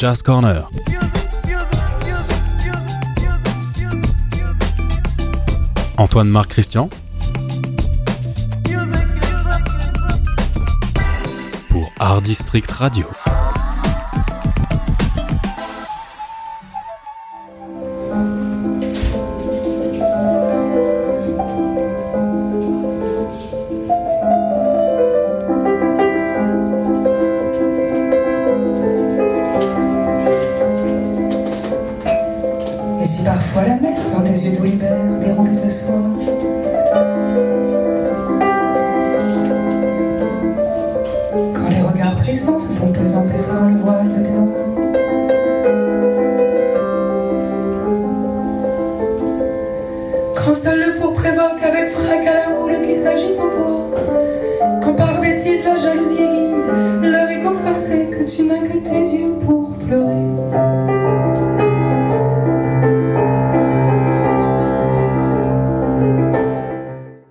Jazz Corner. Antoine Marc Christian. Pour Art District Radio. libère.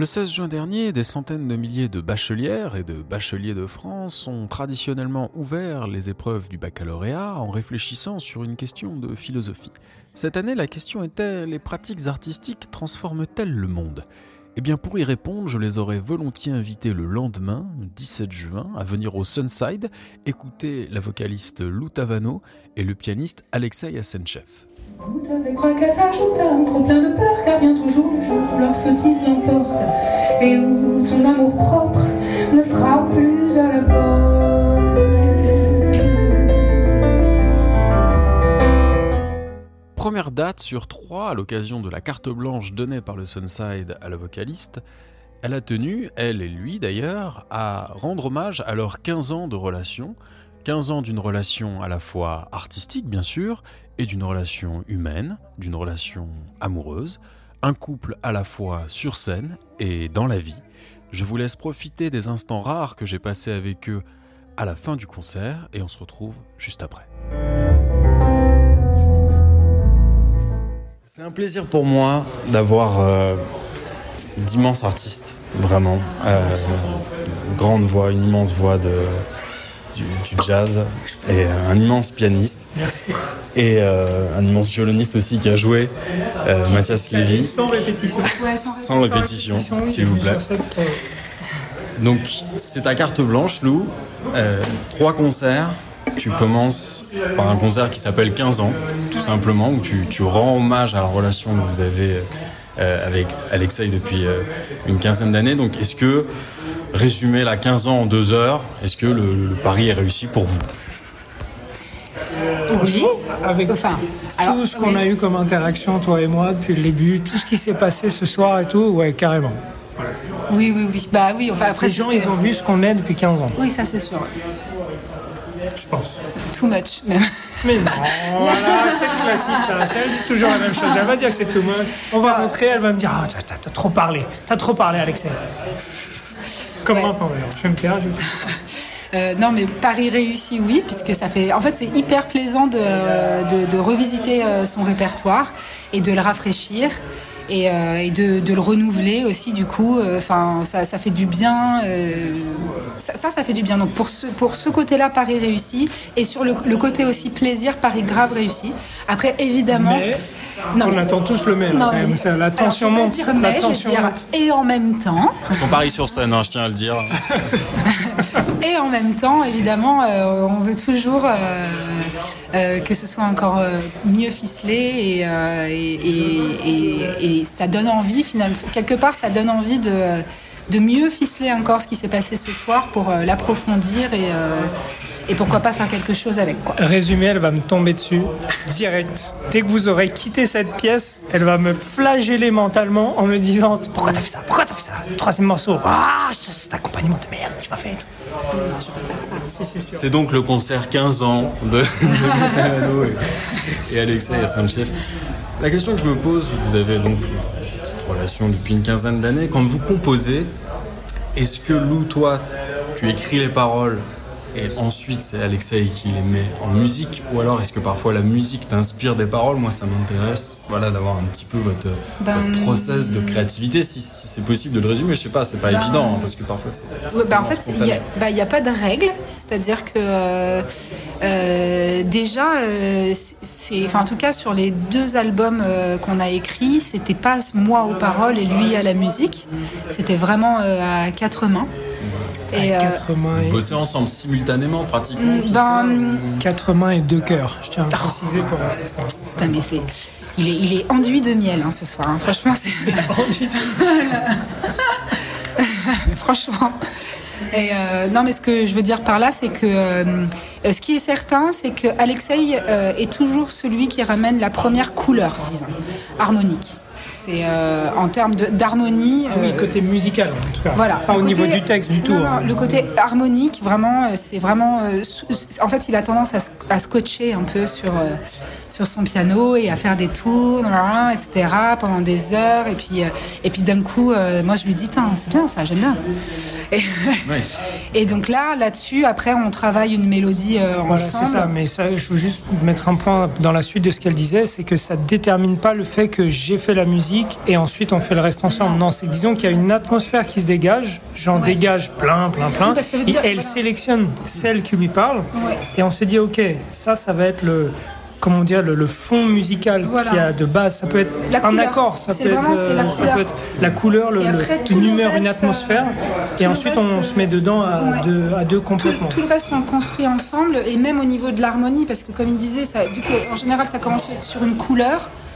Le 16 juin dernier, des centaines de milliers de bachelières et de bacheliers de France ont traditionnellement ouvert les épreuves du baccalauréat en réfléchissant sur une question de philosophie. Cette année, la question était les pratiques artistiques transforment-elles le monde? Eh bien, pour y répondre, je les aurais volontiers invités le lendemain, 17 juin, à venir au Sunside écouter la vocaliste Lou Tavano et le pianiste Alexei Asenchev. Et où ton amour propre ne fera plus à la porte. Première date sur trois à l'occasion de la carte blanche donnée par le Sunside à la vocaliste, elle a tenu, elle et lui d'ailleurs, à rendre hommage à leurs 15 ans de relation, 15 ans d'une relation à la fois artistique bien sûr, et d'une relation humaine, d'une relation amoureuse, un couple à la fois sur scène et dans la vie. Je vous laisse profiter des instants rares que j'ai passés avec eux à la fin du concert et on se retrouve juste après. C'est un plaisir pour moi d'avoir euh, d'immenses artistes, vraiment. Euh, grande voix, une immense voix de, du, jazz et un immense pianiste. Et euh, un immense violoniste aussi qui a joué, euh, Mathias Lévy. Sans répétition. sans, répétition, s'il vous plaît. Donc c'est ta carte blanche, Lou. Euh, trois concerts. Tu commences par un concert qui s'appelle 15 ans, tout simplement, où tu, tu, rends hommage à la relation que vous avez avec Alexei depuis une quinzaine d'années. Donc est-ce que résumer la 15 ans en deux heures, est-ce que le, pari est réussi pour vous? Oui. Avec enfin, tout ce qu'on a eu comme interaction, toi et moi, depuis le début, tout ce qui s'est passé ce soir et tout, ouais, carrément. Oui, oui, oui. Bah oui, enfin après. Les gens, ils ont vu ce qu'on est depuis 15 ans. Oui, ça c'est sûr. Je pense. Too much, même. Mais non, voilà, c'est classique ça. Elle dit toujours la même chose. Elle va dire que c'est too much. On va rentrer, elle va me dire Ah, t'as trop parlé. T'as trop parlé, Alexei. Comment Je vais me taire, euh, non, mais Paris réussi, oui, puisque ça fait. En fait, c'est hyper plaisant de, de, revisiter euh, son répertoire et de le rafraîchir. Et, euh, et de, de, le renouveler aussi du coup enfin ça, ça, fait du bien ça, ça, fait du bien donc pour ce pour ce côté là Paris réussi et sur le, le, côté aussi plaisir Paris grave réussi après évidemment on attend tous le même. La tension monte. la tension Et en même temps. Son pari sur scène, hein, je tiens à le dire. et en même temps, évidemment, euh, on veut toujours euh, euh, que ce soit encore mieux ficelé et, et, ça donne envie, finalement. Quelque part, ça donne envie de de mieux ficeler encore ce qui s'est passé ce soir pour l'approfondir et, et pourquoi pas faire quelque chose avec quoi. Résumé, elle va me tomber dessus direct. Dès que vous aurez quitté cette pièce, elle va me flageller mentalement en me disant pourquoi t'as fait ça, pourquoi t'as fait ça? troisième morceau, ah, cet accompagnement de merde, je pas fait. C'est donc le concert 15 ans de, et, et Alexei Saint-Chef. La question que je me pose, vous avez donc cette relation depuis une quinzaine d'années, quand vous composez, est-ce que Lou, toi, tu écris les paroles et ensuite c'est Alexei qui les met en musique Ou alors est-ce que parfois la musique t'inspire des paroles? Moi ça m'intéresse voilà, d'avoir un petit peu votre, Ben, votre process de créativité, si, si c'est possible de le résumer. Je sais pas, c'est pas Ben, évident hein, parce que parfois c'est. Bah, en fait, il n'y a, pas de règle. C'est-à-dire que euh, euh, déjà, euh, c'est- en tout cas, sur les deux albums euh, qu'on a écrits, c'était pas moi aux paroles et lui à la musique. C'était vraiment à quatre mains. Et, euh, Quatre mains, Vous et, bossez ensemble simultanément pratiquement Mm, ben, ou- quatre mains et deux cœurs. Je tiens à le préciser pour c'est- il est, il est enduit de miel hein, ce soir. hein. Franchement, c'est. Franchement. Et euh, non, mais ce que je veux dire par là, c'est que euh, euh, ce qui est certain, c'est que Alexei euh, est toujours celui qui ramène la première couleur, disons, harmonique. C'est euh, en termes d'harmonie. Ah oui, euh, côté musical en tout cas. voilà. Pas Le au niveau du texte du tout. Non, non, hein. le côté harmonique, vraiment, euh, c'est vraiment. En fait, il a tendance à, se- à scotcher un peu sur, sur son piano et à faire des tours, etc., pendant des heures. Et puis, euh, et puis d'un coup, euh, moi, je lui dis, c'est bien ça, j'aime bien. Et, Oui. et donc là, là-dessus, après, on travaille une mélodie euh, Voilà, ensemble. c'est ça. Mais ça, je veux juste mettre un point dans la suite de ce qu'elle disait, c'est que ça détermine pas le fait que j'ai fait la musique et ensuite on fait le reste ensemble. Non. Non, c'est disons qu'il y a une atmosphère qui se dégage. J'en Ouais. dégage plein, plein, plein. Oui, veut et elle voilà. sélectionne celle qui lui parle. Ouais. Et on se dit, ok, ça, ça va être le comment dire le, le fond musical Voilà. qu'il y a de base. Ça peut être La un couleur. accord, ça C'est peut, être, vraiment, la euh, ça couleur. peut être la couleur, le, après, une humeur, une atmosphère. euh, et ensuite, reste, on se met dedans à, ouais. deux, à deux complètement. tout le reste on construit ensemble et même au niveau de l'harmonie parce que comme il disait ça, qu'en général ça commence sur une couleur euh,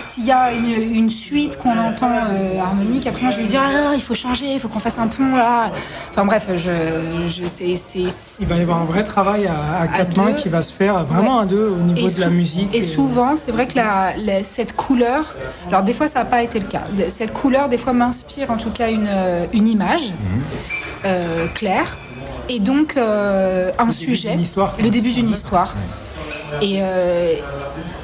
s'il y a une, une suite qu'on entend euh, harmonique après moi je vais lui dire ah, il faut changer il faut qu'on fasse un pont là enfin bref je, je c'est Il va y avoir un vrai travail à, à quatre deux. mains qui va se faire vraiment Ouais. à deux au niveau Et de la musique. Et souvent, c'est vrai que la, la- cette couleur, alors des fois ça n'a pas été le cas, cette couleur des fois m'inspire en tout cas une, euh, une image euh, claire et donc euh, un sujet, le début d'une histoire. Et, euh,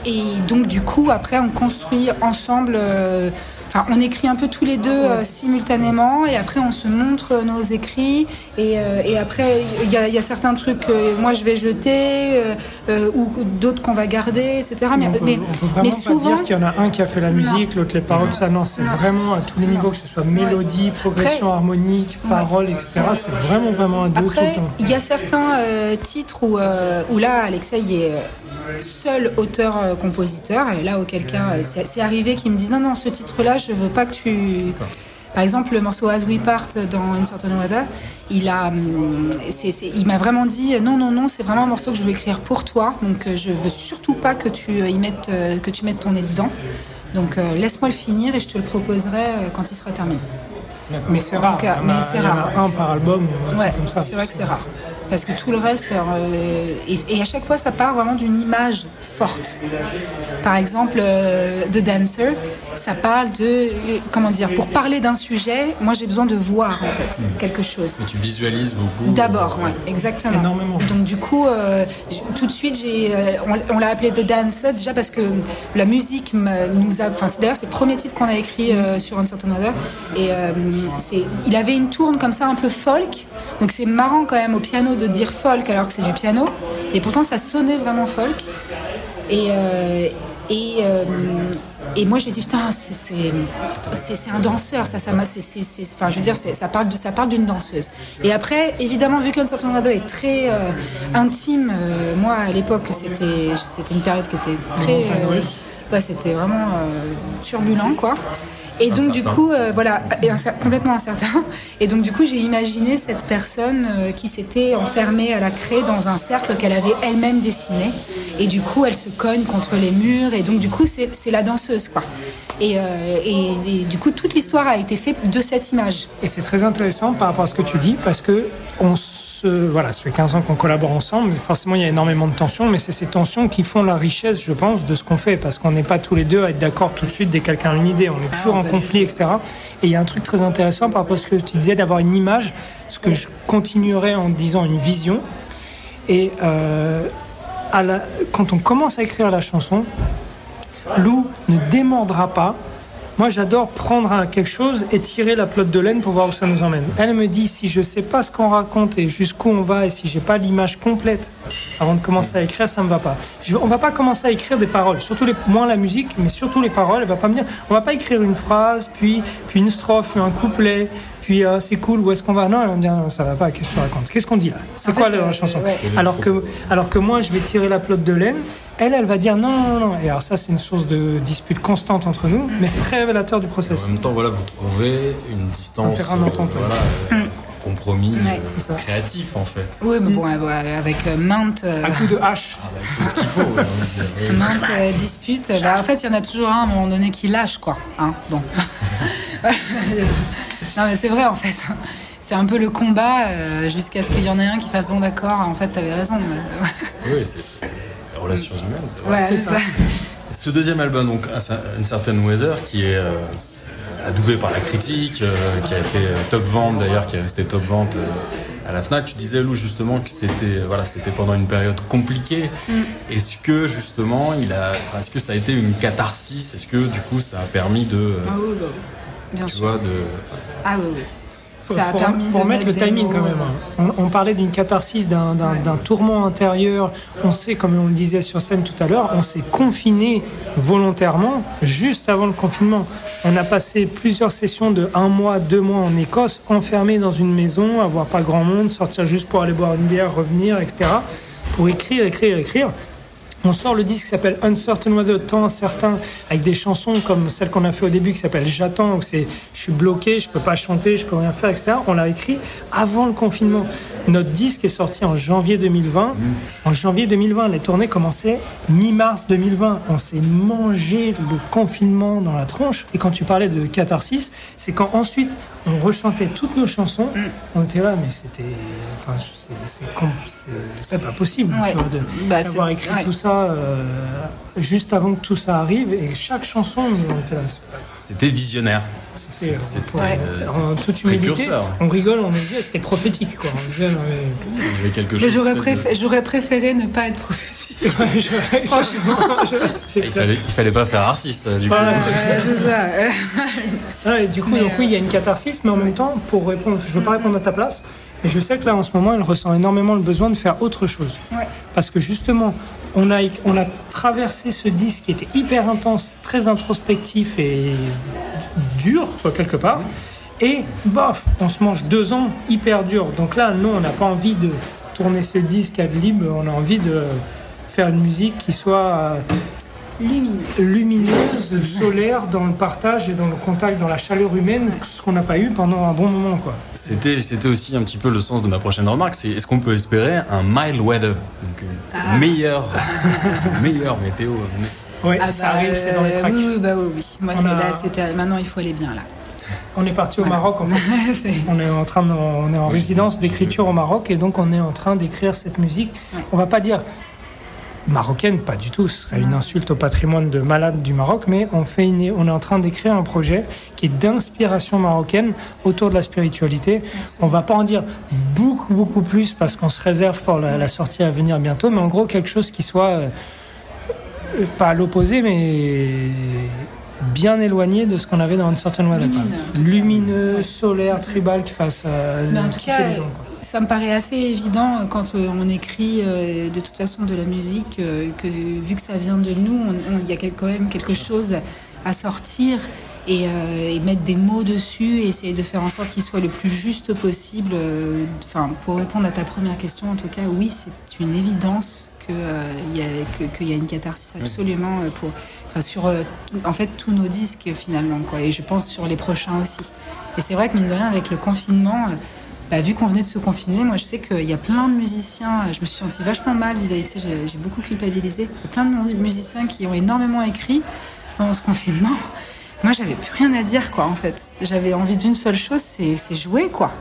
et donc du coup après on construit ensemble, euh, enfin on écrit un peu tous les deux euh, simultanément. Et après on se montre nos écrits. Et, euh, et après il y a, il y a certains trucs que moi je vais jeter euh, euh, ou d'autres qu'on va garder etc. Mais, on peut, mais, on peut vraiment mais pas souvent dire qu'il y en a un qui a fait la musique, l'autre les paroles, ça. Non, c'est vraiment à tous les niveaux, que ce soit mélodie, progression harmonique, paroles, etc. C'est vraiment vraiment à deux tout Après, le temps. il y a certains euh, titres où, euh, où là, Alexei est euh, seul auteur-compositeur. Et là, auquel cas, euh, c'est arrivé qu'il me dise non, non, ce titre-là, je veux pas que tu. Par exemple, le morceau As We Part dans Uncertain Weather, il a, hum, il m'a vraiment dit non, non, non, c'est vraiment un morceau que je veux écrire pour toi. Donc, euh, je veux surtout pas que tu euh, y mettes, euh, que tu mettes ton nez dedans. Donc, euh, laisse-moi le finir et je te le proposerai euh, quand il sera terminé. Mais c'est rare. Donc, euh, mais c'est rare, un par album, Ouais, c'est vrai que c'est rare. Parce que tout le reste, euh, et, et à chaque fois, ça part vraiment d'une image forte. Par exemple, euh, The Dancer, ça parle de, comment dire, pour parler d'un sujet, moi j'ai besoin de voir en fait quelque chose. Et tu visualises beaucoup. D'abord, euh, ouais, exactement. Énormément. Donc du coup, euh, tout de suite, j'ai, euh, on, on l'a appelé The Dancer déjà parce que la musique nous a, enfin c'est d'ailleurs c'est le premier titre qu'on a écrit euh, sur Uncertain Weather et euh, c'est, il avait une tourne comme ça un peu folk. Donc c'est marrant quand même au piano de dire folk alors que c'est du piano et pourtant ça sonnait vraiment folk. Et euh, et euh, et moi, j'ai dit, putain, c'est- un danseur, ça, ça m'a. Enfin, je veux dire, ça parle de- ça parle d'une danseuse. Et après, évidemment, vu qu'un certain Weather est très euh, intime, euh, moi, à l'époque, c'était c'était une période qui était très. Ouais, c'était vraiment turbulent, quoi. Et donc, du coup, euh, voilà, complètement incertain. Et donc, du coup, j'ai imaginé cette personne euh, qui s'était enfermée à la craie dans un cercle qu'elle avait elle-même dessiné. Et du coup, elle se cogne contre les murs. Et donc, du coup, c'est c'est la danseuse, quoi. Et, euh, et- et du coup, toute l'histoire a été faite de cette image. Et c'est très intéressant par rapport à ce que tu dis, parce que on se, voilà, ça fait 15 ans qu'on collabore ensemble. Forcément, il y a énormément de tensions, mais c'est ces tensions qui font la richesse, je pense, de ce qu'on fait, parce qu'on n'est pas tous les deux à être d'accord tout de suite dès que quelqu'un a une idée. On est toujours en conflit, etc. Et il y a un truc très intéressant par rapport à ce que tu disais d'avoir une image, ce que je continuerai en disant une vision. Et euh, à la- quand on commence à écrire la chanson, Lou ne démordra pas. Moi, j'adore prendre quelque chose et tirer la pelote de laine pour voir où ça nous emmène. Elle me dit si je sais pas ce qu'on raconte et jusqu'où on va et si j'ai pas l'image complète avant de commencer à écrire, ça me va pas. Je, on va pas commencer à écrire des paroles, surtout moins la musique, mais surtout les paroles. Elle va pas me dire, on va pas écrire une phrase, puis puis une strophe, puis un couplet, puis euh, c'est cool. Où est-ce qu'on va? Non, elle va me dire non, ça va pas. Qu'est-ce que tu racontes? Qu'est-ce qu'on dit là? C'est En quoi fait, la euh, chanson? ouais. Alors que alors que moi, je vais tirer la pelote de laine. Elle, elle va dire non, non, non. Et alors ça, c'est une source de dispute constante entre nous, mais c'est très révélateur du En process. même temps, voilà, vous trouvez une distance, Un terrain d'entente, voilà, euh, un compromis Ouais, euh, créatif en fait. Oui, mais bon, euh, avec euh, maintes, euh, À coup de hache. Ah bah, tout ce qu'il faut. dire. maintes euh, disputes, bah, en fait, il y en a toujours un à un moment donné qui lâche, quoi. Hein, bon. non, mais c'est vrai, en fait. C'est un peu le combat euh, jusqu'à ce qu'il y en ait un qui fasse bon, d'accord, en fait, t'avais raison. mais- Oui, c'est les relations humaines. voilà, c'est ça. ça. Ce deuxième album, donc, une certaine Weather, qui est euh, adoubé par la critique, euh, qui a été euh, top vente d'ailleurs, qui est resté top vente euh, à la Fnac. Tu disais Lou justement que c'était voilà, c'était pendant une période compliquée. Est-ce que justement, il a, est-ce que ça a été une catharsis? Est-ce que du coup, ça a permis de, euh, Ah oui, bah, bien tu sûr. vois, de Ah oui, oui. Faut, Ça a faut- permis faut de remettre le timing mots, quand même. hein. On, on parlait d'une catharsis, d'un Ouais. tourment intérieur. On s'est, comme on le disait sur scène tout à l'heure, on s'est confiné volontairement juste avant le confinement. On a passé plusieurs sessions de un mois, deux mois en Écosse, enfermés dans une maison, avoir pas grand monde, sortir juste pour aller boire une bière, revenir, etc. Pour écrire, écrire, écrire. On sort le disque qui s'appelle Uncertain Weather, temps incertain, avec des chansons comme celle qu'on a fait au début qui s'appelle J'attends, où c'est je suis bloqué, je peux pas chanter, je peux rien faire, etc. On l'a écrit avant le confinement. Notre disque est sorti en janvier 2020. En janvier 2020, les tournées commençaient mi-mars 2020. On s'est mangé le confinement dans la tronche. Et quand tu parlais de catharsis, c'est quand ensuite on rechantait toutes nos chansons. On était là, mais c'était. Enfin, c'est- pas possible Ouais. Bah, d'avoir c'est- écrit ouais. tout ça euh, juste avant que tout ça arrive. Et chaque chanson, on était là. C'était visionnaire. C'était, euh, pour- Ouais. euh, en toute humilité, on rigole, on disait c'était prophétique. Quoi. On disait, non, mais... Il y avait quelque Mais chose. j'aurais, de- préféré, ne pas être prophétique. Ouais, je- Franchement. je- c'est Il fallait, il fallait pas faire artiste du coup. C'est ça. Euh, Ah, et du coup, Mais, donc, oui, euh, il y a une catharsis, mais en même temps, pour répondre, je ne veux pas répondre à ta place, mais je sais que là, en ce moment, elle ressent énormément le besoin de faire autre chose. Ouais. Parce que justement, on a, on a traversé ce disque qui était hyper intense, très introspectif et dur, quelque part. Et bof, on se mange deux ans hyper dur. Donc là, nous, on n'a pas envie de tourner ce disque ad lib, on a envie de faire une musique qui soit euh, lumineuse, solaire dans le partage et dans le contact, dans la chaleur humaine, ce qu'on n'a pas eu pendant un bon moment. Quoi. C'était, c'était aussi un petit peu le sens de ma prochaine remarque. C'est est-ce qu'on peut espérer un mild weather, donc une Ah. meilleure, meilleure météo. Ouais, Ah ça bah, arrive, c'est dans les euh, tracks. Oui, oui, bah oui, oui. Moi, On c'est a- là, c'était, maintenant, il faut aller bien, là. On est parti au Voilà. Maroc en fait. C'est- On est en train de- on est en résidence d'écriture au Maroc et donc on est en train d'écrire cette musique. Ouais. On va pas dire marocaine, pas du tout. Ce serait une insulte au patrimoine de malade du Maroc, mais on fait une- on est en train d'écrire un projet qui est d'inspiration marocaine autour de la spiritualité. On va pas en dire beaucoup beaucoup plus parce qu'on se réserve pour la, la sortie à venir bientôt, mais en gros quelque chose qui soit euh, euh, pas à l'opposé, mais bien éloigné de ce qu'on avait dans une certaine Weather. quoi. Lumineux, solaire, tribal, qui fasse euh, Mais en tout cas, gens, ça me paraît assez évident euh, quand euh, on écrit euh, de toute façon de la musique, euh, que vu que ça vient de nous, il y a quand même quelque chose à sortir et, et mettre des mots dessus et essayer de faire en sorte qu'il soit le plus juste possible. Enfin, pour répondre à ta première question, en tout cas, oui, c'est une évidence que, euh, y a, que- qu'il y a une catharsis absolument euh, pour, enfin, sur euh, en fait tous nos disques finalement, quoi. Et je pense sur les prochains aussi. Et c'est vrai que mine de rien, avec le confinement. bah, vu qu'on venait de se confiner, moi je sais qu'il y a plein de musiciens, je me suis sentie vachement mal vis-à-vis de ça, j'ai beaucoup culpabilisé. Il y a plein de mu- musiciens qui ont énormément écrit pendant ce confinement. Moi j'avais plus rien à dire quoi en fait. J'avais envie d'une seule chose, c'est c'est jouer quoi.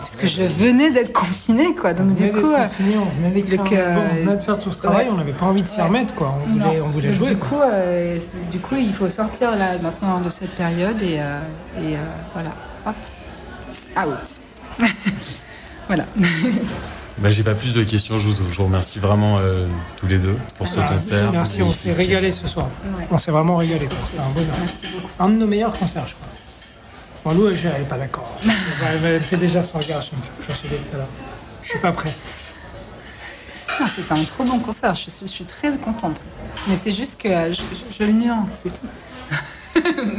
Parce que je venais d'être confinée quoi. Donc On du coup, euh, confinés, on venait d'écrire euh, on venait de faire tout ce travail, ouais. on n'avait pas envie de s'y Ouais. remettre, quoi. On voulait, on voulait Donc, jouer. Du quoi. coup, euh, du coup, il faut sortir là maintenant de cette période et, euh, et euh, voilà, hop, out. voilà. Bah, j'ai pas plus de questions. Je vous, je vous remercie vraiment euh, tous les deux pour ce Merci. concert. Merci, on s'est régalé ce soir. Ouais. On s'est vraiment régalé. C'était un bonheur. Merci beaucoup. Un de nos meilleurs concerts, je crois. Bon, Lou, elle n'est pas d'accord. Elle fait déjà son regard, je me fais flasher dès tout à l'heure. Je suis pas prêt. Non, C'était un trop bon concert, je suis, je suis très contente. Mais c'est juste que euh, je, je- je le nuance, c'est tout.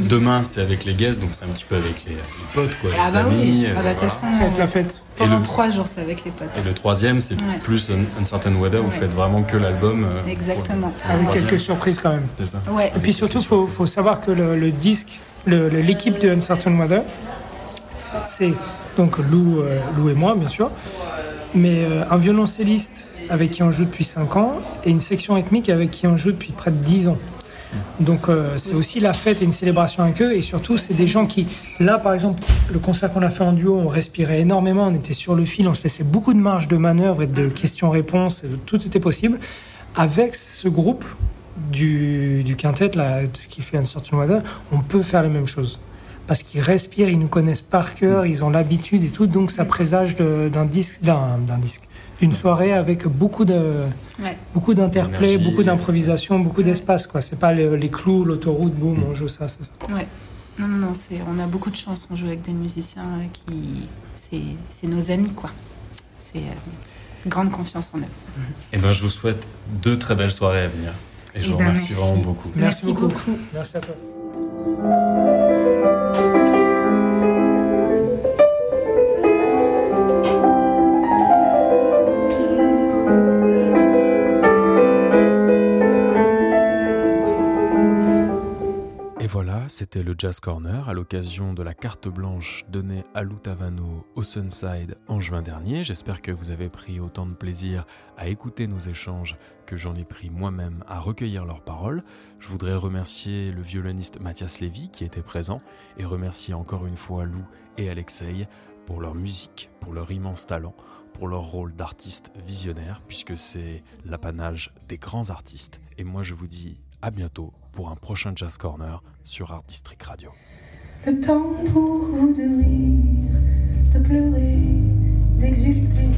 Demain, c'est avec les guests, donc c'est un petit peu avec les, les potes, quoi, Ah les bah amis. oui, euh, ah bah, de toute voilà. façon, Ça va être la euh, fête. pendant Et le- trois jours, c'est avec les potes. Et le troisième, c'est Ouais. plus un, Uncertain Weather. Vous faites vraiment que l'album. euh, pour- Exactement. pour Avec quelques surprises quand même. C'est ça. Ouais. Et puis surtout, il faut, faut savoir que le, le disque, l'équipe de Uncertain Weather, c'est donc Lou, euh, Lou et moi, bien sûr, mais euh, un violoncelliste avec qui on joue depuis 5 ans et une section rythmique avec qui on joue depuis près de 10 ans. Donc euh, c'est aussi la fête et une célébration avec eux. Et surtout c'est des gens qui là par exemple le concert qu'on a fait en duo on respirait énormément on était sur le fil on se laissait beaucoup de marge de manœuvre et de questions-réponses tout était possible. Avec ce groupe du, du quintet là, qui fait Uncertain Weather, on peut faire les mêmes choses. Parce qu'ils respirent, ils nous connaissent par cœur, ils ont l'habitude et tout, donc ça présage d'un disque, d'un d'un disque, d'une soirée avec beaucoup de Ouais. beaucoup d'interplay, beaucoup d'improvisation, beaucoup d'espace quoi. C'est pas les, les clous, l'autoroute, boum, on joue ça, c'est ça. Ouais. Non, non, non, c'est, on a beaucoup de chance, on joue avec des musiciens euh, qui. C'est, c'est nos amis, quoi. C'est euh, grande confiance en eux. Et ben, je vous souhaite deux très belles soirées à venir. Et je vous ben, remercie merci. vraiment beaucoup. Merci Merci, beaucoup. beaucoup. Merci à toi. C'était le Jazz Corner à l'occasion de la carte blanche donnée à Lou Tavano au Sunside en juin dernier. J'espère que vous avez pris autant de plaisir à écouter nos échanges que j'en ai pris moi-même à recueillir leurs paroles. Je voudrais remercier le violoniste Mathias Lévy qui était présent et remercier encore une fois Lou et Alexei pour leur musique, pour leur immense talent, pour leur rôle d'artiste visionnaire puisque c'est l'apanage des grands artistes. Et moi je vous dis à bientôt pour un prochain Jazz Corner sur Art District Radio. Le temps pour vous de rire, de pleurer, d'exulter,